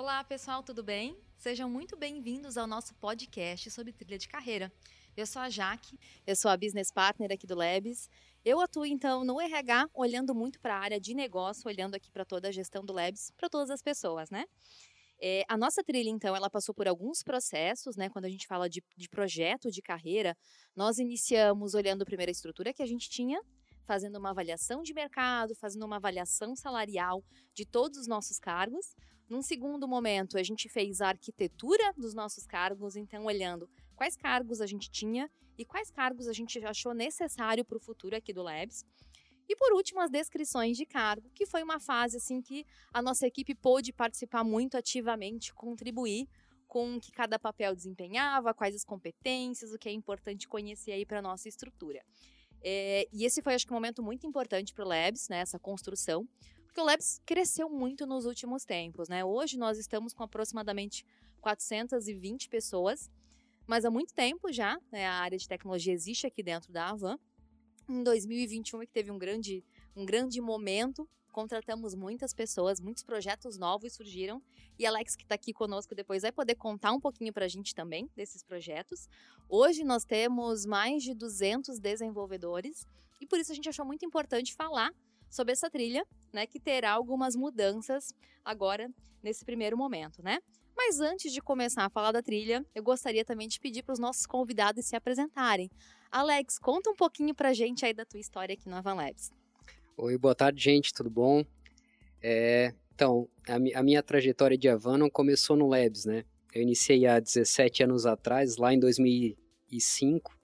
Olá, pessoal, tudo bem? Sejam muito bem-vindos ao nosso podcast sobre trilha de carreira. Eu sou a Jaque, eu sou a business partner aqui do Labs. Eu atuo então no RH, olhando muito para a área de negócio, olhando aqui para toda a gestão do Labs, para todas as pessoas, né? É, a nossa trilha, então, ela passou por alguns processos, né? Quando a gente fala de, de projeto de carreira, nós iniciamos olhando primeiro a estrutura que a gente tinha, fazendo uma avaliação de mercado, fazendo uma avaliação salarial de todos os nossos cargos. Num segundo momento, a gente fez a arquitetura dos nossos cargos, então olhando quais cargos a gente tinha e quais cargos a gente achou necessário para o futuro aqui do Labs. E por último, as descrições de cargo, que foi uma fase assim que a nossa equipe pôde participar muito ativamente, contribuir com o que cada papel desempenhava, quais as competências, o que é importante conhecer aí para a nossa estrutura. É, e esse foi, acho que, um momento muito importante para o Labs, né, essa construção, porque o Labs cresceu muito nos últimos tempos. Né? Hoje nós estamos com aproximadamente 420 pessoas, mas há muito tempo já né, a área de tecnologia existe aqui dentro da Avan em 2021 que teve um grande, um grande momento. Contratamos muitas pessoas, muitos projetos novos surgiram. E Alex, que está aqui conosco depois, vai poder contar um pouquinho para a gente também desses projetos. Hoje nós temos mais de 200 desenvolvedores e por isso a gente achou muito importante falar sobre essa trilha, né, que terá algumas mudanças agora nesse primeiro momento, né? Mas antes de começar a falar da trilha, eu gostaria também de pedir para os nossos convidados se apresentarem. Alex, conta um pouquinho para a gente aí da tua história aqui no Avan Labs. Oi, boa tarde, gente, tudo bom? É, então, a, a, minha trajetória de Avan não começou no Labs, né? Eu iniciei há 17 anos atrás, lá em 2005.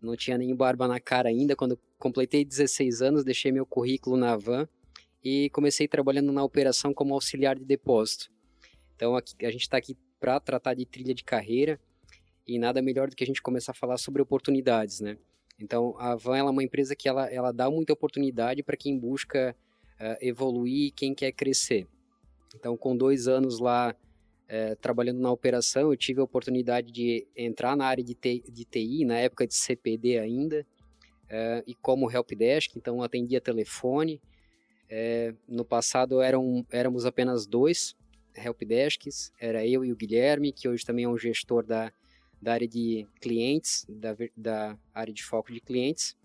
Não tinha nem barba na cara ainda. Quando completei 16 anos, deixei meu currículo na Avan e comecei trabalhando na operação como auxiliar de depósito. Então aqui, a gente está aqui para tratar de trilha de carreira e nada melhor do que a gente começar a falar sobre oportunidades, né? Então a Van é uma empresa que ela, ela dá muita oportunidade para quem busca uh, evoluir, quem quer crescer. Então com dois anos lá uh, trabalhando na operação, eu tive a oportunidade de entrar na área de, de TI, na época de CPD ainda, uh, e como helpdesk, então atendia telefone. no passado eram, éramos apenas dois, helpdesks, era eu e o Guilherme, que hoje também é um gestor da, da área de clientes, da, da área de foco de clientes.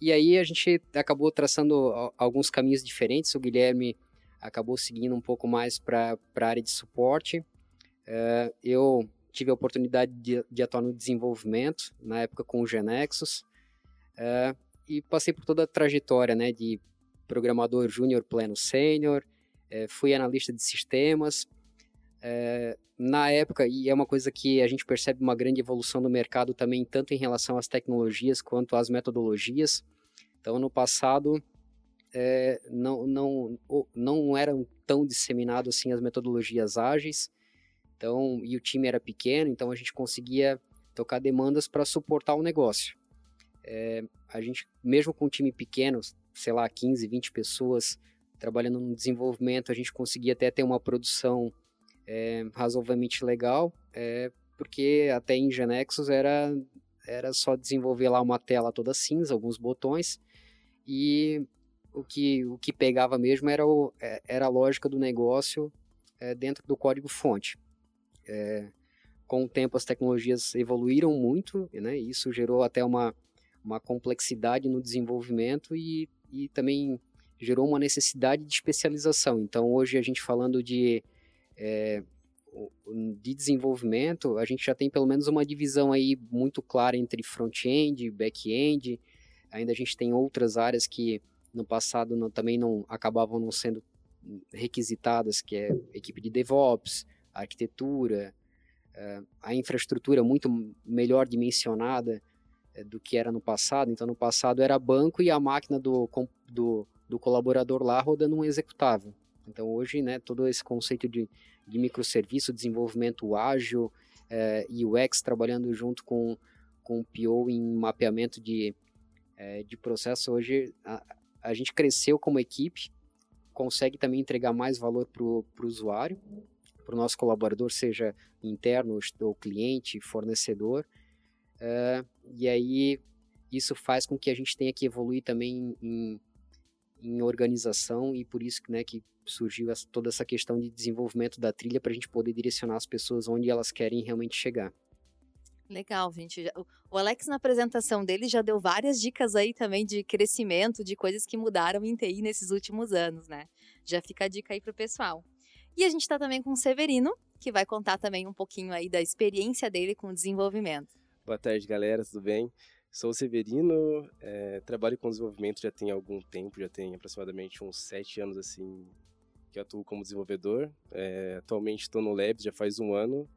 E aí a gente acabou traçando alguns caminhos diferentes. O Guilherme acabou seguindo um pouco mais para a área de suporte. Uh, eu tive a oportunidade de, de, atuar no desenvolvimento, na época com o Genexus. Uh, e passei por toda a trajetória né, de programador júnior pleno sênior, é, fui analista de sistemas. Na época, e é uma coisa que a gente percebe uma grande evolução no mercado também, tanto em relação às tecnologias quanto às metodologias. Então, no passado, é, não, não, não eram tão disseminadas assim as metodologias ágeis, então, e o time era pequeno, então a gente conseguia tocar demandas para suportar o negócio. É, a gente, mesmo com um time pequeno, sei lá, 15, 20 pessoas, trabalhando no desenvolvimento, a gente conseguia até ter uma produção é, razoavelmente legal, é, porque até em Genexus era, era só desenvolver lá uma tela toda cinza, alguns botões, e o que, o que pegava mesmo era, o, é, era a lógica do negócio é, dentro do código-fonte. É, com o tempo as tecnologias evoluíram muito, né, e isso gerou até uma, uma complexidade no desenvolvimento e, e também gerou uma necessidade de especialização. Então, hoje a gente falando de, é, de desenvolvimento, a gente já tem pelo menos uma divisão aí muito clara entre front-end e back-end. Ainda a gente tem outras áreas que no passado não, também não acabavam não sendo requisitadas, que é equipe de DevOps, arquitetura, é, a infraestrutura muito melhor dimensionada é, do que era no passado. Então, no passado era banco e a máquina do, do do colaborador lá rodando um executável. Então hoje, né, todo esse conceito de, de microserviço, desenvolvimento ágil, é, e UX trabalhando junto com, com o PO em mapeamento de, de processo, hoje a, a gente cresceu como equipe, consegue também entregar mais valor para o usuário, para o nosso colaborador, seja interno ou cliente, fornecedor, é, e aí isso faz com que a gente tenha que evoluir também em em organização e por isso né, que surgiu essa, toda essa questão de desenvolvimento da trilha para a gente poder direcionar as pessoas onde elas querem realmente chegar. Legal, gente. O Alex, na apresentação dele, já deu várias dicas aí também de crescimento, de coisas que mudaram em TI nesses últimos anos, né? Já fica a dica aí pro pessoal. E a gente está também com o Severino, que vai contar também um pouquinho aí da experiência dele com o desenvolvimento. Boa tarde, galera, tudo bem? Sou o Severino, é, trabalho com desenvolvimento já tem algum tempo, já tem aproximadamente uns sete anos assim que atuo como desenvolvedor. É, atualmente estou no Labs já faz um ano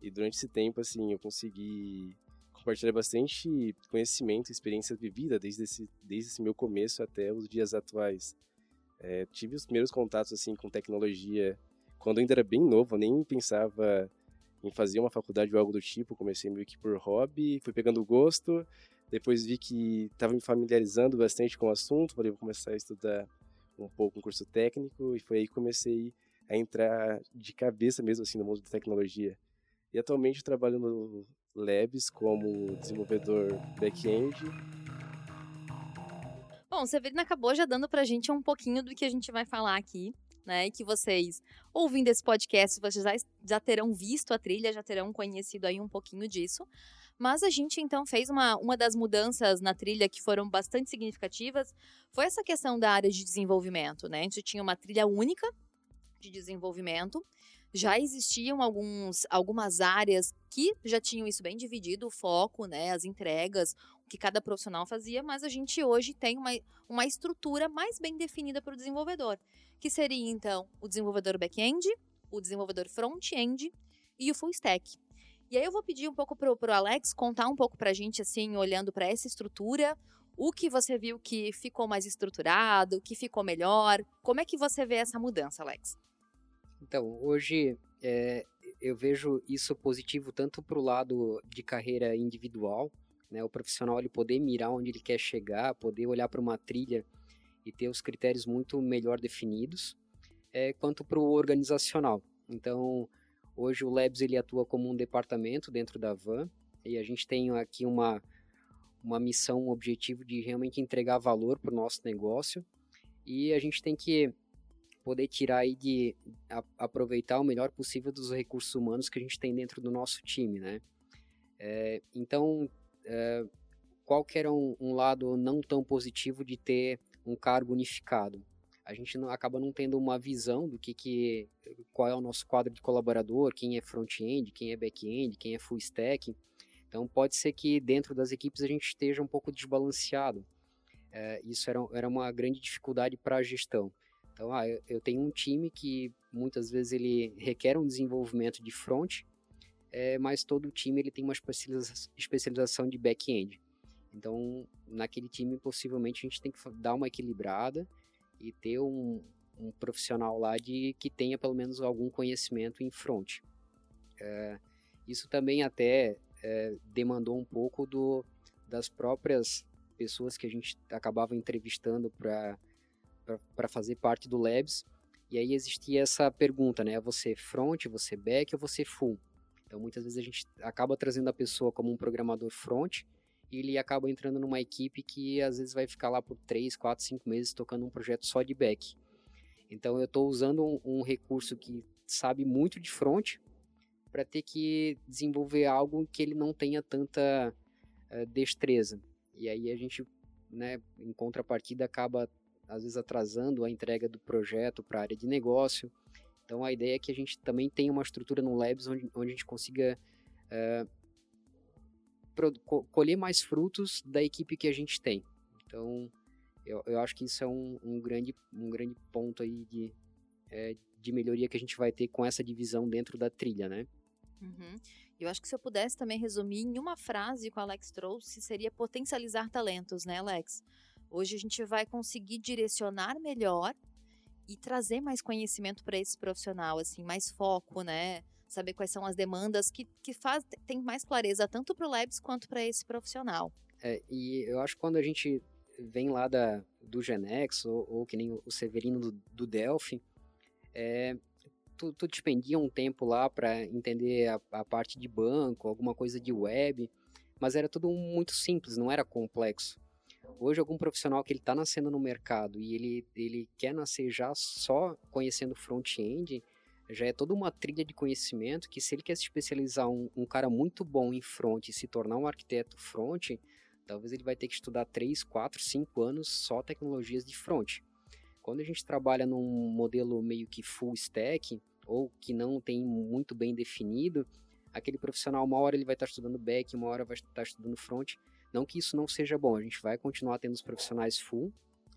e durante esse tempo assim eu consegui compartilhar bastante conhecimento, experiência vivida desde esse, desde esse meu começo até os dias atuais. É, tive os primeiros contatos assim com tecnologia quando eu ainda era bem novo, nem pensava em fazer uma faculdade ou algo do tipo. Comecei meio que por hobby, fui pegando gosto depois vi que estava me familiarizando bastante com o assunto, falei, vou começar a estudar um pouco um curso técnico, e foi aí que comecei a entrar de cabeça mesmo assim no mundo da tecnologia. E atualmente trabalho no Labs como desenvolvedor back-end. Bom, o Severino acabou já dando pra gente um pouquinho do que a gente vai falar aqui, né? Que vocês, ouvindo esse podcast, vocês já, já terão visto a trilha, já terão conhecido aí um pouquinho disso. Mas a gente então fez uma, uma das mudanças na trilha que foram bastante significativas, foi essa questão da área de desenvolvimento, né? A gente tinha uma trilha única de desenvolvimento, já existiam alguns, algumas áreas que já tinham isso bem dividido, o foco, né, as entregas, o que cada profissional fazia, mas a gente hoje tem uma, uma estrutura mais bem definida para o desenvolvedor, que seria então o desenvolvedor back-end, o desenvolvedor front-end e o full stack. E aí eu vou pedir um pouco pro, pro Alex contar um pouco pra gente, assim, olhando para essa estrutura, o que você viu que ficou mais estruturado, o que ficou melhor, como é que você vê essa mudança, Alex? Então, hoje é, eu vejo isso positivo tanto para o lado de carreira individual, né, o profissional ele poder mirar onde ele quer chegar, poder olhar para uma trilha e ter os critérios muito melhor definidos, é, quanto para o organizacional. Então, Hoje o Labs ele atua como um departamento dentro da Van e a gente tem aqui uma, uma missão, um objetivo de realmente entregar valor para o nosso negócio e a gente tem que poder tirar aí de a, aproveitar o melhor possível dos recursos humanos que a gente tem dentro do nosso time, né? É, então, é, qual que era um, um lado não tão positivo de ter um cargo unificado? a gente não, acaba não tendo uma visão do que, que qual é o nosso quadro de colaborador, quem é front-end, quem é back-end, quem é full stack. Então pode ser que dentro das equipes a gente esteja um pouco desbalanceado. É, isso era, era uma grande dificuldade para a gestão. Então, ah, eu, tenho um time que muitas vezes ele requer um desenvolvimento de front, é, mas todo time ele tem uma especialização de back-end. Então, naquele time, possivelmente, a gente tem que dar uma equilibrada e ter um, um profissional lá de que tenha pelo menos algum conhecimento em front. É, isso também até é, demandou um pouco do, das próprias pessoas que a gente acabava entrevistando para fazer parte do Labs. E aí existia essa pergunta, né? Você front, você back ou você full? Então muitas vezes a gente acaba trazendo a pessoa como um programador front e ele acaba entrando numa equipe que às vezes vai ficar lá por 3, 4, 5 meses tocando um projeto só de back. Então eu estou usando um, um, recurso que sabe muito de front para ter que desenvolver algo que ele não tenha tanta uh, destreza. E aí a gente, né, em contrapartida, acaba às vezes atrasando a entrega do projeto para a área de negócio. Então a ideia é que a gente também tenha uma estrutura no Labs onde, onde a gente consiga uh, colher mais frutos da equipe que a gente tem. Então, eu, eu acho que isso é um, um, grande, um grande ponto aí de, é, de melhoria que a gente vai ter com essa divisão dentro da trilha, né? Uhum. Eu acho que se eu pudesse também resumir em uma frase que o Alex trouxe, seria potencializar talentos, né, Alex? Hoje a gente vai conseguir direcionar melhor e trazer mais conhecimento para esse profissional, assim, mais foco, né? saber quais são as demandas que, que faz, tem mais clareza tanto para o Labs quanto para esse profissional. É, e eu acho que quando a gente vem lá da, do Genex, ou, ou que nem o Severino do, do Delphi, é, tu, tu despendia um tempo lá para entender a, a, parte de banco, alguma coisa de web, mas era tudo muito simples, não era complexo. Hoje, algum profissional que ele está nascendo no mercado e ele, ele quer nascer já só conhecendo front-end, já é toda uma trilha de conhecimento que se ele quer se especializar um, um cara muito bom em front e se tornar um arquiteto front, talvez ele vai ter que estudar 3, 4, 5 anos só tecnologias de front. Quando a gente trabalha num modelo meio que full stack, ou que não tem muito bem definido, aquele profissional, uma hora ele vai estar estudando back, uma hora vai estar estudando front. Não que isso não seja bom, a gente vai continuar tendo os profissionais full,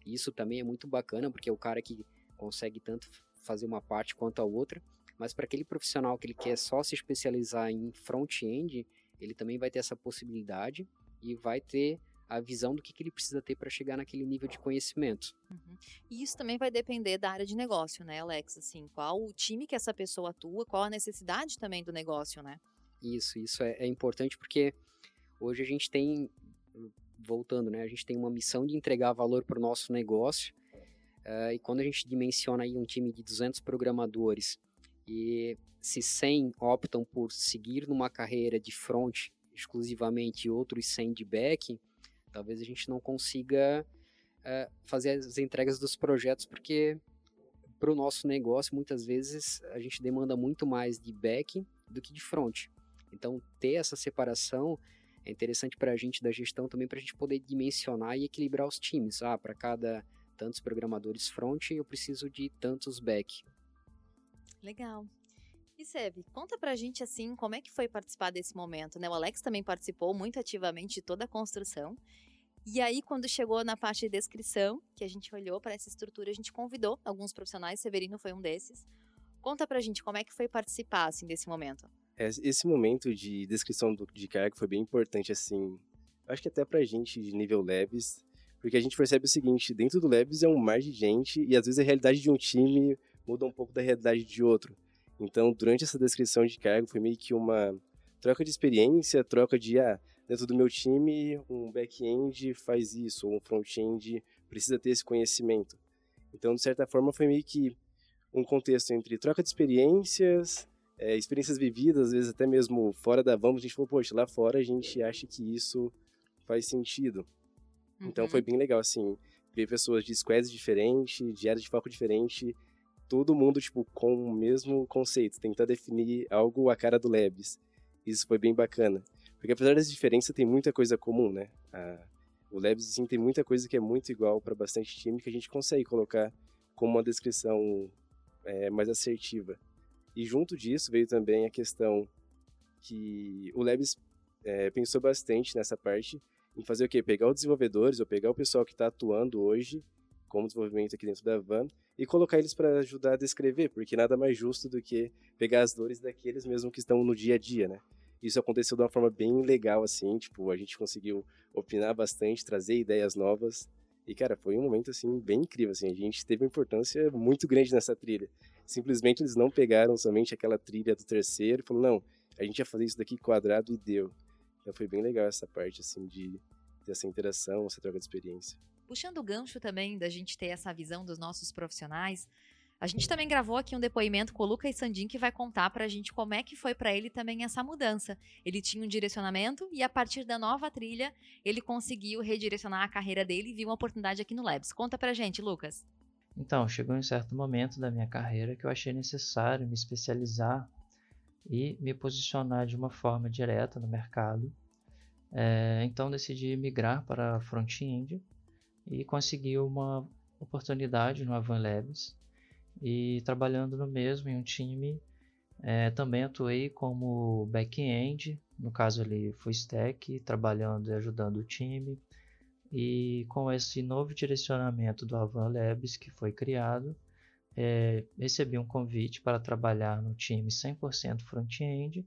isso também é muito bacana, porque é o cara que consegue tanto fazer uma parte quanto a outra, mas para aquele profissional que ele quer só se especializar em front-end, ele também vai ter essa possibilidade e vai ter a visão do que, que ele precisa ter para chegar naquele nível de conhecimento. Uhum. E isso também vai depender da área de negócio, né, Alex? Assim, qual o time que essa pessoa atua, qual a necessidade também do negócio, né? Isso, isso é, é importante porque hoje a gente tem, voltando, né, a gente tem uma missão de entregar valor para o nosso negócio uh, e quando a gente dimensiona aí um time de 200 programadores e se 100 optam por seguir numa carreira de front exclusivamente e outros 100 de back, talvez a gente não consiga uh, fazer as entregas dos projetos porque para o nosso negócio muitas vezes a gente demanda muito mais de back do que de front. Então ter essa separação é interessante para a gente da gestão também para a gente poder dimensionar e equilibrar os times. Ah, para cada tantos programadores front eu preciso de tantos back. Legal. E Seb, conta pra gente assim, como é que foi participar desse momento, né? O Alex também participou muito ativamente de toda a construção. E aí, quando chegou na parte de descrição, que a gente olhou para essa estrutura, a gente convidou alguns profissionais, Severino foi um desses. Conta pra gente como é que foi participar, assim, desse momento. Esse momento de descrição do, de cargo foi bem importante, assim, acho que até pra gente de nível Labs, porque a gente percebe o seguinte, dentro do Labs é um mar de gente e às vezes a realidade de um time muda um pouco da realidade de outro. Então, durante essa descrição de cargo, foi meio que uma troca de experiência, troca de, ah, dentro do meu time, um back-end faz isso, ou um front-end precisa ter esse conhecimento. Então, de certa forma, foi meio que um contexto entre troca de experiências, é, experiências vividas, às vezes até mesmo fora da vamos, a gente falou, poxa, lá fora a gente acha que isso faz sentido. Então, uhum. Então foi bem legal, assim, ver pessoas de squads diferentes, de áreas de foco diferente, todo mundo, tipo, com o mesmo conceito, tentar definir algo a cara do Labs. Isso foi bem bacana. Porque apesar das diferenças, tem muita coisa comum, né? A, o Labs, sim, tem muita coisa que é muito igual para bastante time que a gente consegue colocar como uma descrição é, mais assertiva. E junto disso veio também a questão que o Labs é, pensou bastante nessa parte em fazer o quê? Pegar os desenvolvedores ou pegar o pessoal que está atuando hoje como desenvolvimento aqui dentro da van e colocar eles para ajudar a descrever, porque nada mais justo do que pegar as dores daqueles mesmo que estão no dia a dia, né? Isso aconteceu de uma forma bem legal, assim, tipo, a gente conseguiu opinar bastante, trazer ideias novas, e, cara, foi um momento, assim, bem incrível, assim, a gente teve uma importância muito grande nessa trilha. Simplesmente eles não pegaram somente aquela trilha do terceiro e falaram, não, a gente ia fazer isso daqui quadrado e deu. Então foi bem legal essa parte, assim, de ter essa interação, essa troca de experiência. Puxando o gancho também da gente ter essa visão dos nossos profissionais, a gente também gravou aqui um depoimento com o Lucas Sandin que vai contar para a gente como é que foi para ele também essa mudança. Ele tinha um direcionamento e a partir da nova trilha ele conseguiu redirecionar a carreira dele e viu uma oportunidade aqui no Labs. Conta para a gente, Lucas. Então, chegou um certo momento da minha carreira que eu achei necessário me especializar e me posicionar de uma forma direta no mercado. É, então decidi migrar para front-end e consegui uma oportunidade no Avan Labs e trabalhando no mesmo em um time é, também atuei como back-end, no caso ali full stack, trabalhando e ajudando o time e com esse novo direcionamento do Avan Labs que foi criado, é, recebi um convite para trabalhar no time 100% front-end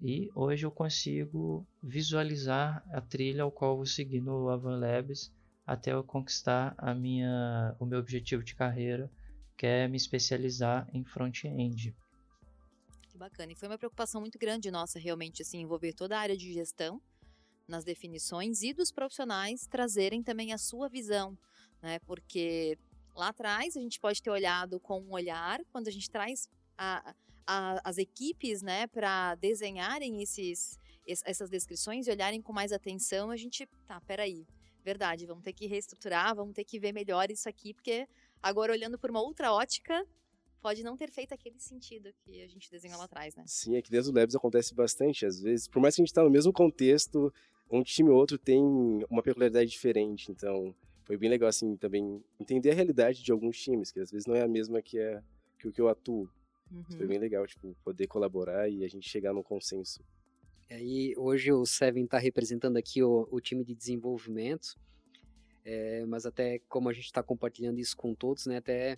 e hoje eu consigo visualizar a trilha ao qual vou seguir no Avan Labs até eu conquistar a minha, o meu objetivo de carreira, que é me especializar em front-end. Que bacana. E foi uma preocupação muito grande nossa, realmente, assim, envolver toda a área de gestão nas definições e dos profissionais trazerem também a sua visão, né? Porque lá atrás a gente pode ter olhado com um olhar, quando a gente traz a, a, as equipes, né, para desenharem esses, essas descrições e olharem com mais atenção, a gente, tá, peraí, Verdade, vamos ter que reestruturar, vamos ter que ver melhor isso aqui, porque agora olhando por uma outra ótica, pode não ter feito aquele sentido que a gente desenhou lá atrás, né? Sim, aqui dentro do Labs acontece bastante, às vezes, por mais que a gente está no mesmo contexto, um time ou outro tem uma peculiaridade diferente, então foi bem legal, assim, também entender a realidade de alguns times, que às vezes não é a mesma que, é, que o que eu atuo. Uhum. Foi bem legal, tipo, poder colaborar e a gente chegar num consenso. E hoje o Seven está representando aqui o, o, time de desenvolvimento, é, mas até como a gente está compartilhando isso com todos, né, até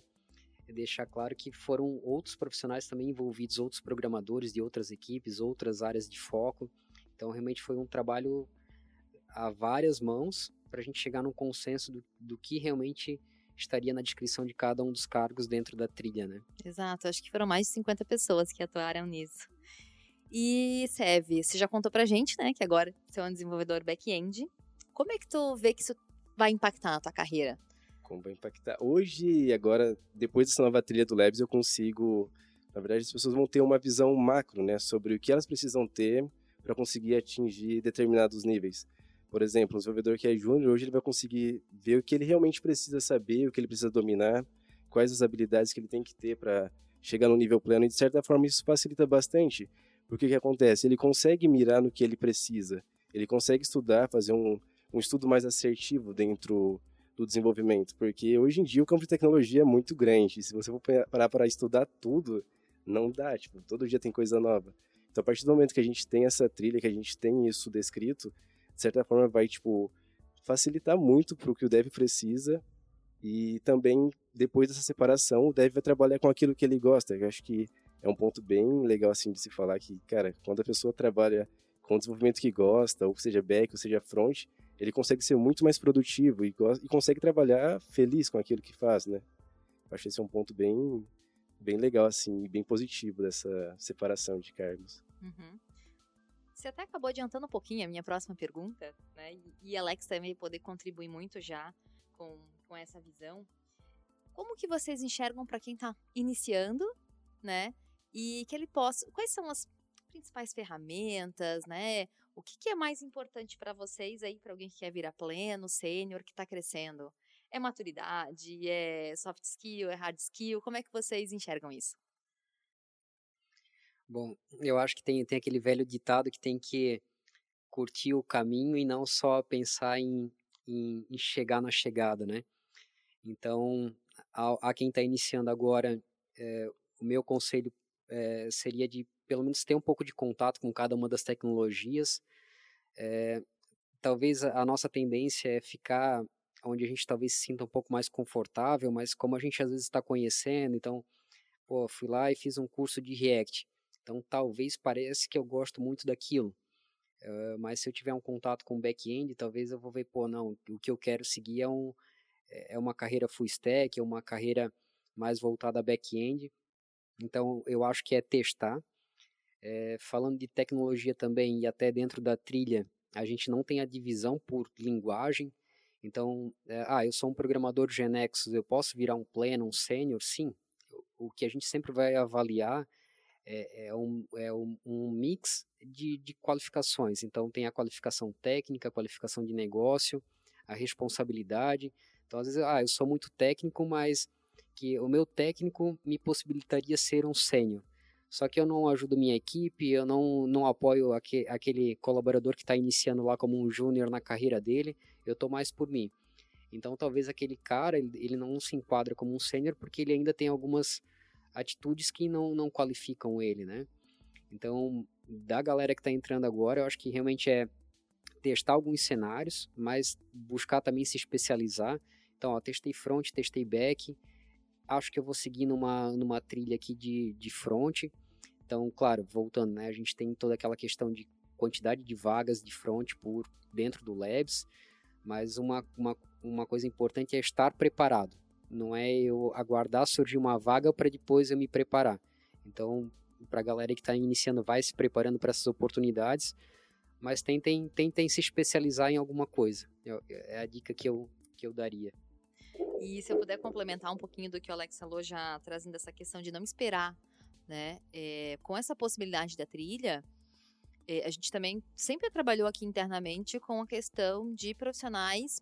deixar claro que foram outros profissionais também envolvidos, outros programadores de outras equipes, outras áreas de foco. Então realmente foi um trabalho a várias mãos para a gente chegar num consenso do, do que realmente estaria na descrição de cada um dos cargos dentro da trilha, né? Exato, acho que foram mais de 50 pessoas que atuaram nisso. E Sev, você já contou pra gente, né, que agora você é um desenvolvedor back-end. Como é que tu vê que isso vai impactar na tua carreira? Como vai impactar? Hoje, agora, depois dessa nova trilha do Labs, eu consigo... Na verdade, as pessoas vão ter uma visão macro, né, sobre o que elas precisam ter para conseguir atingir determinados níveis. Por exemplo, um desenvolvedor que é júnior, hoje ele vai conseguir ver o que ele realmente precisa saber, o que ele precisa dominar, quais as habilidades que ele tem que ter para chegar no nível pleno, e de certa forma isso facilita bastante, porque o que acontece? Ele consegue mirar no que ele precisa, ele consegue estudar, fazer um, um estudo mais assertivo dentro do desenvolvimento, porque hoje em dia o campo de tecnologia é muito grande, se você for parar para estudar tudo, não dá, tipo, todo dia tem coisa nova. Então, a partir do momento que a gente tem essa trilha, que a gente tem isso descrito, de certa forma vai, tipo, facilitar muito para o que o dev precisa e também, depois dessa separação, o dev vai trabalhar com aquilo que ele gosta. Eu acho que é um ponto bem legal, assim, de se falar que, cara, quando a pessoa trabalha com o desenvolvimento que gosta, ou seja back, ou seja front, ele consegue ser muito mais produtivo e, e consegue trabalhar feliz com aquilo que faz, né? Eu acho esse é um ponto bem, bem legal, assim, e bem positivo dessa separação de cargos. Uhum. Você até acabou adiantando um pouquinho a minha próxima pergunta, né? E Alex também poder contribuir muito já com, com essa visão. Como que vocês enxergam para quem está iniciando, né? E que ele possa. Quais são as principais ferramentas, né? O que, que é mais importante para vocês aí, para alguém que quer virar pleno, sênior, que está crescendo? É maturidade? É soft skill? É hard skill? Como é que vocês enxergam isso? Bom, eu acho que tem, tem aquele velho ditado que tem que curtir o caminho e não só pensar em, em, em chegar na chegada, né? Então, a, a quem está iniciando agora, é, o meu conselho é, seria de pelo menos ter um pouco de contato com cada uma das tecnologias. É, talvez a, a nossa tendência é ficar onde a gente talvez se sinta um pouco mais confortável, mas como a gente às vezes está conhecendo, então, pô, fui lá e fiz um curso de React. Então, talvez pareça que eu gosto muito daquilo. Uh, mas se eu tiver um contato com back-end, talvez eu vou ver, pô, não, o que eu quero seguir é, um, é, uma carreira full stack, é uma carreira mais voltada a back-end. Então, eu acho que é testar. É, falando de tecnologia também, e até dentro da trilha, a gente não tem a divisão por linguagem. Então, é, ah, eu sou um programador Genexus, eu posso virar um pleno, um sênior? Sim. O que a gente sempre vai avaliar é, é, um, é um, um mix de, de qualificações. Então, tem a qualificação técnica, a qualificação de negócio, a responsabilidade. Então, às vezes, ah, eu sou muito técnico, mas que o meu técnico me possibilitaria ser um sênior. Só que eu não ajudo minha equipe, eu não, não apoio aquele, aquele colaborador que está iniciando lá como um júnior na carreira dele, eu estou mais por mim. Então, talvez aquele cara, ele não se enquadra como um sênior porque ele ainda tem algumas atitudes que não, não qualificam ele, né? Então, da galera que está entrando agora, eu acho que realmente é testar alguns cenários, mas buscar também se especializar. Então, ó, testei front, testei back, acho que eu vou seguir numa, numa trilha aqui de, de front. Então, claro, voltando, né, a gente tem toda aquela questão de quantidade de vagas de front por dentro do Labs, mas uma, uma, uma coisa importante é estar preparado. Não é eu aguardar surgir uma vaga para depois eu me preparar. Então, para a galera que está iniciando, vai se preparando para essas oportunidades, mas tentem, tentem se especializar em alguma coisa. É, a dica que eu, que eu daria. E se eu puder complementar um pouquinho do que o Alex falou, já trazendo essa questão de não esperar, né? É, com essa possibilidade da trilha, é, a gente também sempre trabalhou aqui internamente com a questão de profissionais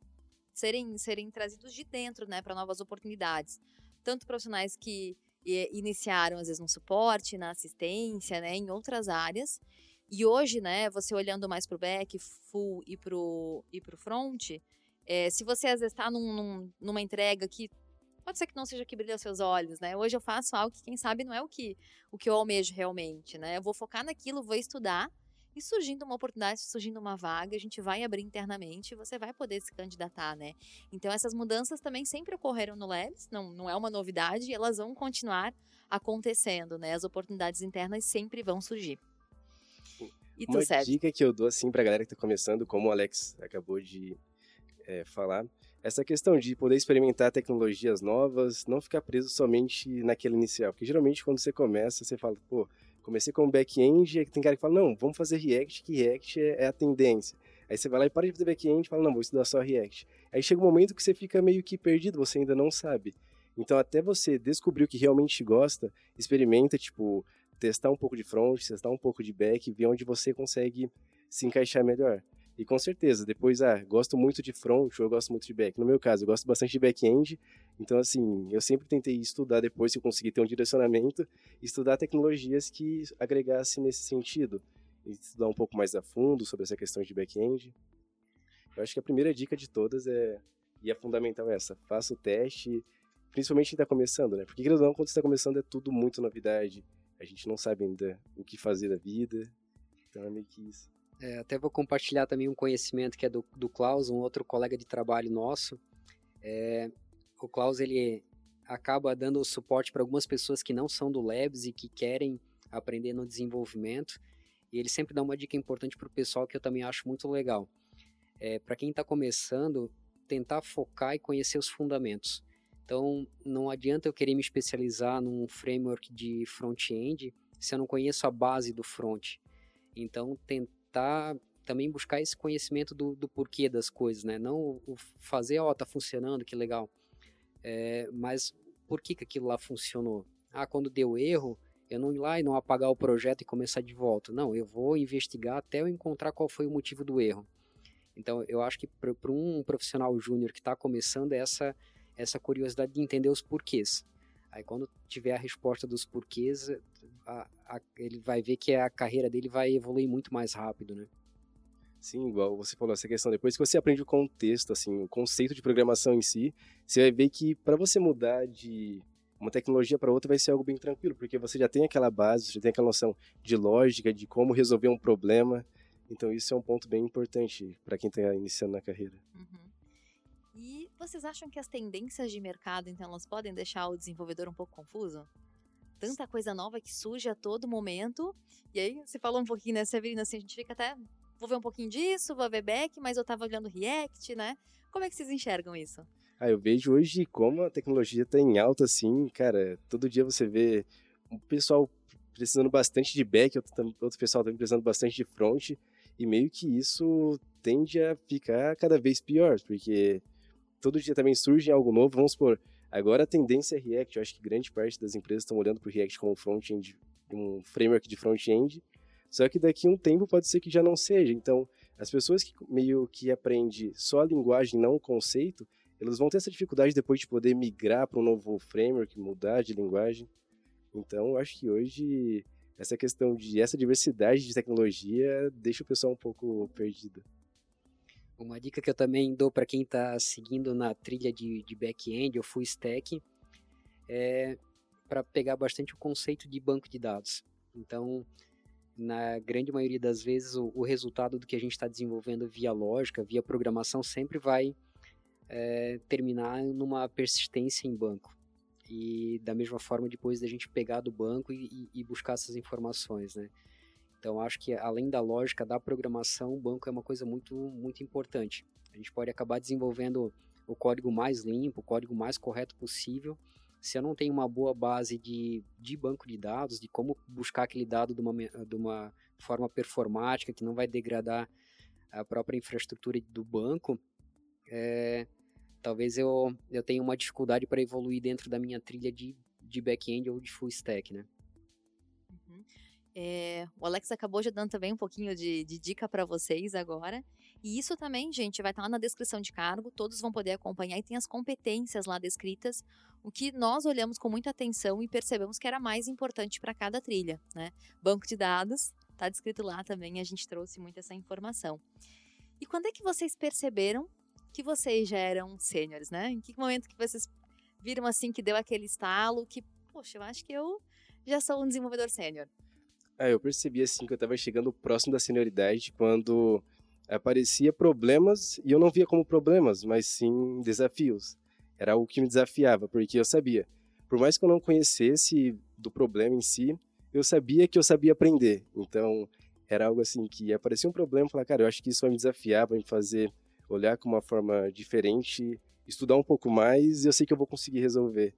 serem, serem trazidos de dentro, né, para novas oportunidades. Tanto profissionais que iniciaram, às vezes, no suporte, na assistência, né, em outras áreas. E hoje, né, você olhando mais para o back, full e para o e pro front, é, se você às vezes está num, num, numa entrega que pode ser que não seja que brilha seus olhos, né? Hoje eu faço algo que quem sabe não é o que o que eu almejo realmente, né? Eu vou focar naquilo, vou estudar e surgindo uma oportunidade, surgindo uma vaga, a gente vai abrir internamente e você vai poder se candidatar, né? Então essas mudanças também sempre ocorreram no Labs, não, não é uma novidade, e elas vão continuar acontecendo, né? As oportunidades internas sempre vão surgir. E uma dica que eu dou assim para a galera que está começando, como o Alex acabou de é, falar, essa questão de poder experimentar tecnologias novas, não ficar preso somente naquele inicial, porque geralmente quando você começa, você fala, pô, comecei com back-end, tem cara que fala, não, vamos fazer React, que React é, é a tendência. Aí você vai lá e para de fazer back-end e fala, não, vou estudar só React. Aí chega um momento que você fica meio que perdido, você ainda não sabe. Então, até você descobrir o que realmente gosta, experimenta, tipo, testar um pouco de front, testar um pouco de back, ver onde você consegue se encaixar melhor. E com certeza, depois, ah, gosto muito de front ou eu gosto muito de back. No meu caso, eu gosto bastante de back-end, então, assim, eu sempre tentei estudar depois, se eu conseguir ter um direcionamento, estudar tecnologias que agregassem nesse sentido. E estudar um pouco mais a fundo sobre essa questão de back-end. Eu acho que a primeira dica de todas é, e a fundamental é essa, faça o teste, principalmente quem está começando, né? Porque, não, quando você está começando é tudo muito novidade, a gente não sabe ainda o que fazer da vida, então é meio que isso. É, até vou compartilhar também um conhecimento que é do, do Klaus, um outro colega de trabalho nosso. É, o Klaus ele acaba dando suporte para algumas pessoas que não são do Labs e que querem aprender no desenvolvimento. E ele sempre dá uma dica importante para o pessoal que eu também acho muito legal. É, para quem está começando, tentar focar e conhecer os fundamentos. Então, não adianta eu querer me especializar num framework de front-end se eu não conheço a base do front. Então, tentar tentar também buscar esse conhecimento do, do porquê das coisas, né? Não o fazer, ó, oh, tá funcionando, que legal. É, mas por que, que aquilo lá funcionou? Ah, quando deu erro, eu não ir lá e não apagar o projeto e começar de volta. Não, eu vou investigar até eu encontrar qual foi o motivo do erro. Então, eu acho que para um profissional júnior que está começando, é essa, essa curiosidade de entender os porquês. Aí, quando tiver a resposta dos porquês, a, a, ele vai ver que a carreira dele vai evoluir muito mais rápido, né? Sim, igual você falou essa questão. Depois que você aprende o contexto, assim, o conceito de programação em si, você vai ver que para você mudar de uma tecnologia para outra vai ser algo bem tranquilo, porque você já tem aquela base, você já tem aquela noção de lógica, de como resolver um problema. Então isso é um ponto bem importante para quem está iniciando na carreira. Uhum. Vocês acham que as tendências de mercado, então, elas podem deixar o desenvolvedor um pouco confuso? tanta coisa nova que surge a todo momento. E aí, você falou um pouquinho, né, Severina, assim, a gente fica até. Vou ver um pouquinho disso, vou ver back, mas eu tava olhando React, né? Como é que vocês enxergam isso? Ah, eu vejo hoje como a tecnologia tá em alta, assim, cara. Todo dia você vê o pessoal precisando bastante de back, outro pessoal também precisando bastante de front, e meio que isso tende a ficar cada vez pior, porque todo dia também surge algo novo. Vamos supor, Agora a tendência é React. Eu acho que grande parte das empresas estão olhando para o React como front-end, um framework de front-end. Só que daqui a um tempo pode ser que já não seja. Então, as pessoas que meio que aprendem só a linguagem, não o conceito, elas vão ter essa dificuldade depois de poder migrar para um novo framework, mudar de linguagem. Então, acho que hoje essa questão de essa diversidade de tecnologia deixa o pessoal um pouco perdido. Uma dica que eu também dou para quem está seguindo na trilha de, de back-end ou full stack é para pegar bastante o conceito de banco de dados. Então, na grande maioria das vezes, o, o resultado do que a gente está desenvolvendo via lógica, via programação, sempre vai é, terminar numa persistência em banco. E da mesma forma, depois da gente pegar do banco e, e buscar essas informações, né? Então, acho que além da lógica da programação, o banco é uma coisa muito, muito importante. A gente pode acabar desenvolvendo o código mais limpo, o código mais correto possível. Se eu não tenho uma boa base de, de banco de dados, de como buscar aquele dado de uma, de uma forma performática, que não vai degradar a própria infraestrutura do banco, é, talvez eu, eu tenha uma dificuldade para evoluir dentro da minha trilha de, de back-end ou de full stack, né? É, o Alex acabou já dando também um pouquinho de, de dica para vocês agora. E isso também, gente, vai estar lá na descrição de cargo, todos vão poder acompanhar e tem as competências lá descritas, o que nós olhamos com muita atenção e percebemos que era mais importante para cada trilha, né? Banco de dados, tá descrito lá também, a gente trouxe muito essa informação. E quando é que vocês perceberam que vocês já eram sêniores, né? Em que momento que vocês viram assim que deu aquele estalo que, poxa, eu acho que eu já sou um desenvolvedor sênior? Ah, eu percebi assim que eu estava chegando próximo da senioridade quando aparecia problemas e eu não via como problemas, mas sim desafios. Era algo que me desafiava, porque eu sabia, por mais que eu não conhecesse do problema em si, eu sabia que eu sabia aprender. Então, era algo assim que aparecia um problema, falar, cara, eu acho que isso vai me desafiar, vai me fazer olhar com uma forma diferente, estudar um pouco mais e eu sei que eu vou conseguir resolver.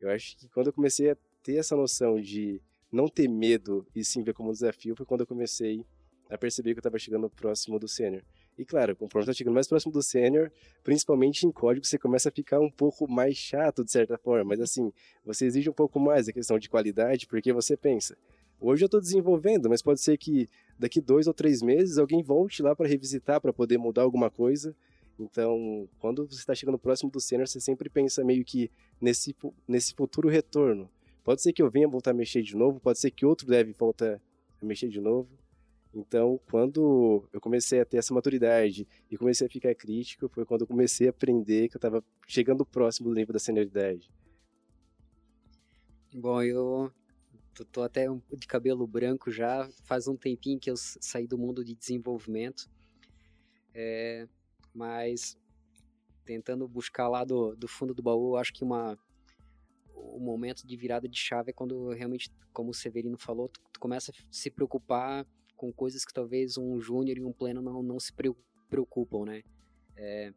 Eu acho que quando eu comecei a ter essa noção de não ter medo e sim ver como um desafio foi quando eu comecei a perceber que eu estava chegando próximo do sênior. E claro, conforme está chegando mais próximo do sênior, principalmente em código, você começa a ficar um pouco mais chato de certa forma, mas assim, você exige um pouco mais a questão de qualidade, porque você pensa, hoje eu estou desenvolvendo, mas pode ser que daqui dois ou três meses alguém volte lá para revisitar, para poder mudar alguma coisa. Então, quando você está chegando próximo do sênior, você sempre pensa meio que nesse, nesse futuro retorno. Pode ser que eu venha voltar a mexer de novo, pode ser que outro deve voltar a mexer de novo. Então, quando eu comecei a ter essa maturidade e comecei a ficar crítico, foi quando eu comecei a aprender que eu estava chegando próximo do nível da senioridade. Bom, eu tô, até de cabelo branco já, faz um tempinho que eu saí do mundo de desenvolvimento, é, mas tentando buscar lá do, do fundo do baú, acho que uma o momento de virada de chave é quando realmente, como o Severino falou, tu, tu começa a se preocupar com coisas que talvez um júnior e um pleno não, não se preocupam, né? É,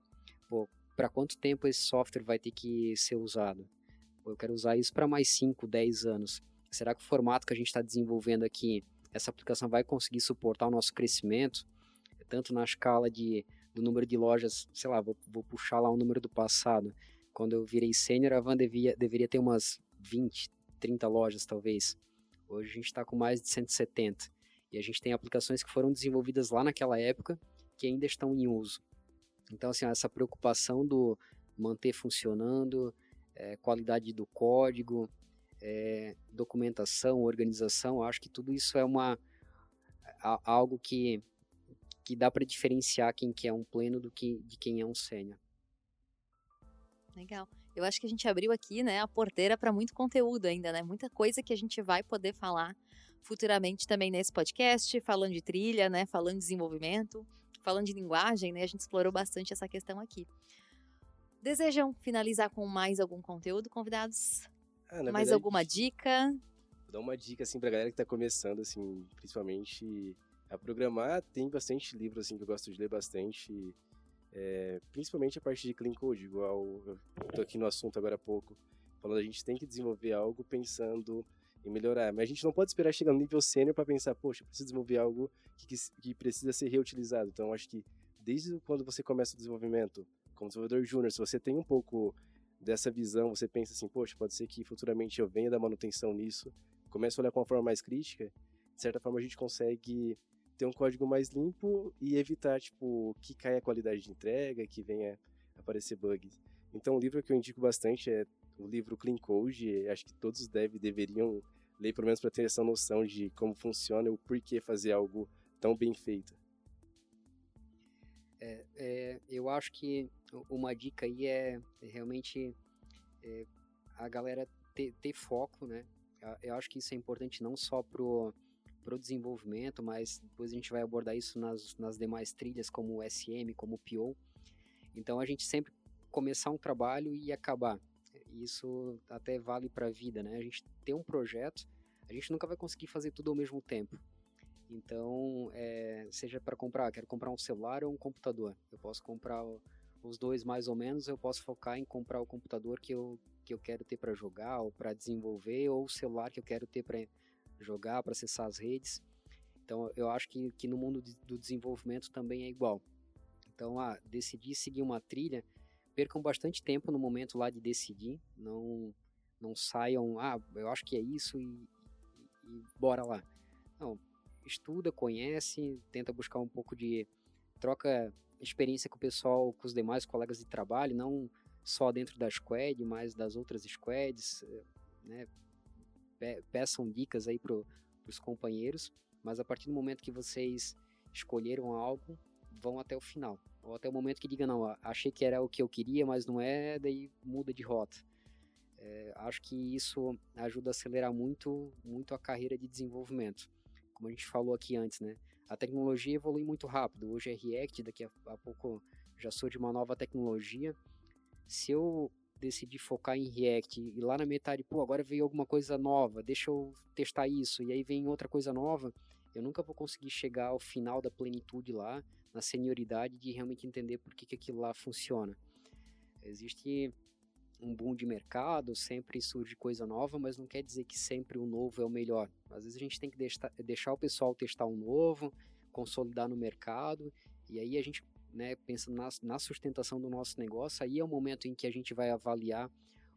pô, para quanto tempo esse software vai ter que ser usado? Pô, eu quero usar isso para mais 5, 10 anos. Será que o formato que a gente está desenvolvendo aqui, essa aplicação vai conseguir suportar o nosso crescimento? Tanto na escala de, do número de lojas, sei lá, vou, vou puxar lá o número do passado. Quando eu virei sênior, a Van devia, deveria ter umas 20, 30 lojas, talvez. Hoje a gente está com mais de 170. E a gente tem aplicações que foram desenvolvidas lá naquela época que ainda estão em uso. Então, assim, essa preocupação do manter funcionando, é, qualidade do código, é, documentação, organização, acho que tudo isso é uma a, algo que, que dá para diferenciar quem que é um pleno do que de quem é um sênior. Legal. Eu acho que a gente abriu aqui, né, a porteira para muito conteúdo ainda, né? Muita coisa que a gente vai poder falar futuramente também nesse podcast, falando de trilha, né, falando de desenvolvimento, falando de linguagem, né, a gente explorou bastante essa questão aqui. Desejam finalizar com mais algum conteúdo, convidados? Ah, mais verdade, alguma dica? Vou dar uma dica assim pra galera que tá começando assim, principalmente a programar, tem bastante livro assim que eu gosto de ler bastante, é, principalmente a parte de clean code, igual eu tô aqui no assunto agora há pouco, falando a gente tem que desenvolver algo pensando e melhorar. Mas a gente não pode esperar chegar no nível sênior para pensar, poxa, preciso desenvolver algo que, que, que, precisa ser reutilizado. Então, acho que desde quando você começa o desenvolvimento, como desenvolvedor júnior, se você tem um pouco dessa visão, você pensa assim, poxa, pode ser que futuramente eu venha dar manutenção nisso, começa a olhar com uma forma mais crítica, de certa forma a gente consegue ter um código mais limpo e evitar, tipo, que caia a qualidade de entrega, que venha aparecer bugs. Então, o livro que eu indico bastante é o livro Clean Code, acho que todos deve, deveriam ler pelo menos para ter essa noção de como funciona e o porquê fazer algo tão bem feito. É, é, eu acho que uma dica aí é, é realmente é, a galera ter, ter, foco, né? Eu acho que isso é importante não só pro pro desenvolvimento, mas depois a gente vai abordar isso nas, nas demais trilhas, como o SM, como o PO. Então a gente sempre começar um trabalho e acabar isso até vale para a vida, né? A gente tem um projeto, a gente nunca vai conseguir fazer tudo ao mesmo tempo. Então, é, seja para comprar, quero comprar um celular ou um computador. Eu posso comprar os dois mais ou menos, eu posso focar em comprar o computador que eu, que eu quero ter para jogar ou para desenvolver, ou o celular que eu quero ter para jogar, para acessar as redes. Então, eu acho que, que no mundo de, do desenvolvimento também é igual. Então, ah, decidir seguir uma trilha percam bastante tempo no momento lá de decidir, não não saiam, ah, eu acho que é isso e, e, e bora lá. Não, estuda, conhece, tenta buscar um pouco de troca experiência com o pessoal, com os demais colegas de trabalho, não só dentro da squad, mas das outras squads, eh, né? Peçam dicas aí para os companheiros, mas a partir do momento que vocês escolheram algo, vão até o final. Ou até o momento que diga, não, achei que era o que eu queria, mas não é, daí muda de rota. É, acho que isso ajuda a acelerar muito, muito a carreira de desenvolvimento. Como a gente falou aqui antes, né? A tecnologia evolui muito rápido. Hoje é React, daqui a, a pouco já de uma nova tecnologia. Se eu decidir focar em React e lá na metade, pô, agora veio alguma coisa nova, deixa eu testar isso, e aí vem outra coisa nova, eu nunca vou conseguir chegar ao final da plenitude lá, na senioridade de realmente entender por que, que aquilo lá funciona. Existe um boom de mercado, sempre surge coisa nova, mas não quer dizer que sempre o novo é o melhor. Às vezes a gente tem que deixar, deixar o pessoal testar um novo, consolidar no mercado, e aí a gente, né, pensando na, na sustentação do nosso negócio, aí é o momento em que a gente vai avaliar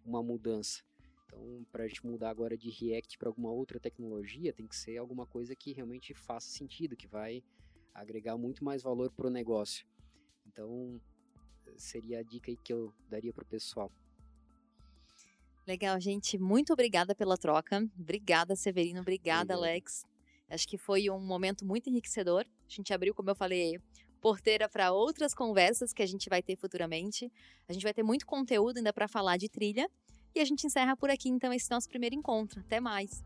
uma mudança. Então, para a gente mudar agora de React para alguma outra tecnologia, tem que ser alguma coisa que realmente faça sentido, que vai agregar muito mais valor para o negócio. Então, seria a dica aí que eu daria para o pessoal. Legal, gente. Muito obrigada pela troca. Obrigada, Severino. Obrigada. Alex. Acho que foi um momento muito enriquecedor. A gente abriu, como eu falei, porteira para outras conversas que a gente vai ter futuramente. A gente vai ter muito conteúdo ainda para falar de trilha. E a gente encerra por aqui, então, esse nosso primeiro encontro. Até mais!